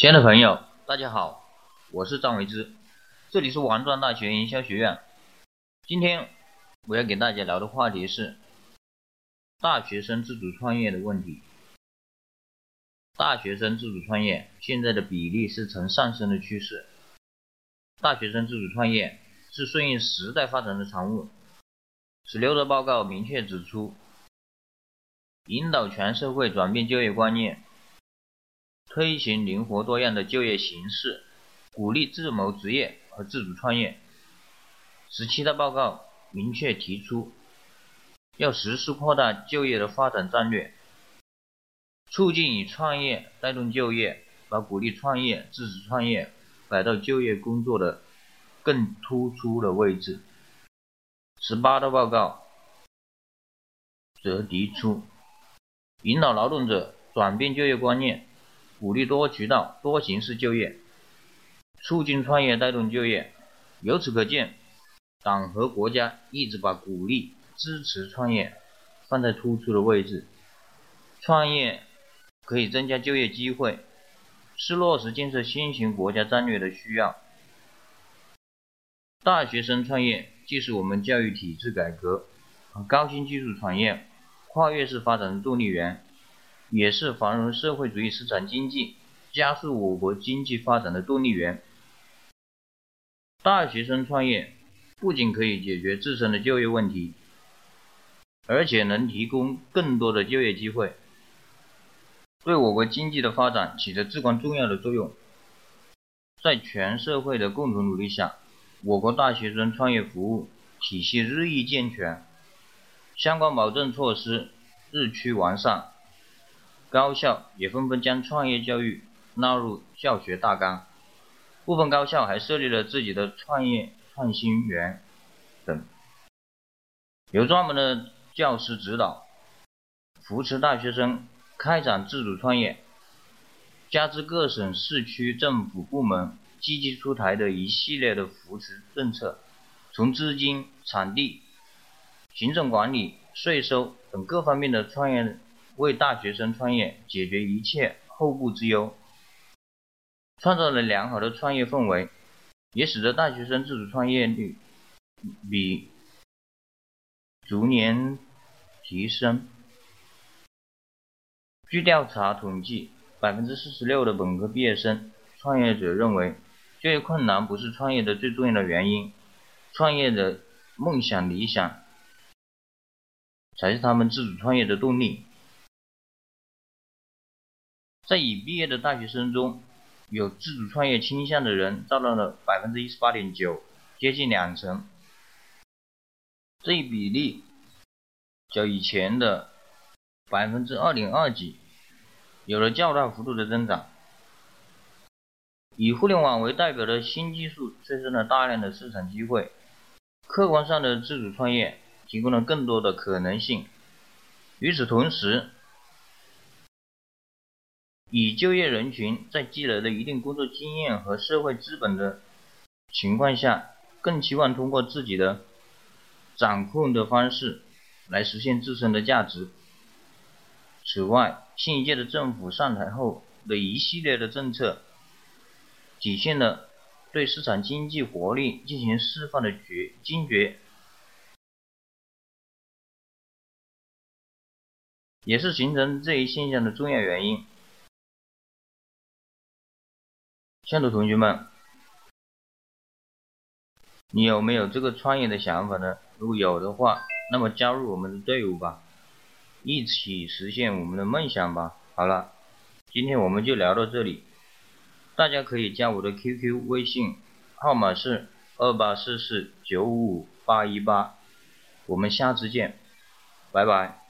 亲爱的朋友，大家好，我是张维之，这里是王庄大学营销学院。今天我要给大家聊的话题是大学生自主创业的问题。大学生自主创业现在的比例是呈上升的趋势。大学生自主创业是顺应时代发展的产物。十六的报告明确指出，引导全社会转变就业观念。推行灵活多样的就业形式，鼓励自谋职业和自主创业。十七大报告明确提出，要实施扩大就业的发展战略，促进以创业带动就业，把鼓励创业、自主创业摆到就业工作的更突出的位置。十八大报告则提出，引导劳动者转变就业观念。鼓励多渠道、多形式就业，促进创业带动就业。由此可见，党和国家一直把鼓励、支持创业放在突出的位置。创业可以增加就业机会，是落实建设新型国家战略的需要。大学生创业既是我们教育体制改革和高新技术产业跨越式发展的动力源。也是繁荣社会主义市场经济加速我国经济发展的动力源。大学生创业不仅可以解决自身的就业问题，而且能提供更多的就业机会，对我国经济的发展起着至关重要的作用。在全社会的共同努力下，我国大学生创业服务体系日益健全，相关保证措施日趋完善。高校也纷纷将创业教育纳入教学大纲，部分高校还设立了自己的创业创新园等，有专门的教师指导，扶持大学生开展自主创业。加之各省市区政府部门积极出台的一系列的扶持政策，从资金、场地、行政管理、税收等各方面的创业。为大学生创业解决一切后顾之忧，创造了良好的创业氛围，也使得大学生自主创业率比逐年提升。据调查统计，百分之四十六的本科毕业生创业者认为，就业困难不是创业的最重要的原因，创业的梦想理想才是他们自主创业的动力。在已毕业的大学生中，有自主创业倾向的人占到了百分之一十八点九，接近两成。这一比例较以前的百分之二点二几有了较大幅度的增长。以互联网为代表的新技术催生了大量的市场机会，客观上的自主创业提供了更多的可能性。与此同时，已就业人群在积累了一定工作经验和社会资本的情况下，更期望通过自己的掌控的方式来实现自身的价值。此外，新一届的政府上台后的一系列的政策，体现了对市场经济活力进行释放的决坚决，也是形成这一现象的重要原因。亲爱的同学们，你有没有这个创业的想法呢？如果有的话，那么加入我们的队伍吧，一起实现我们的梦想吧。好了，今天我们就聊到这里，大家可以加我的 QQ 微信号码是二八四四九五五八一八，我们下次见，拜拜。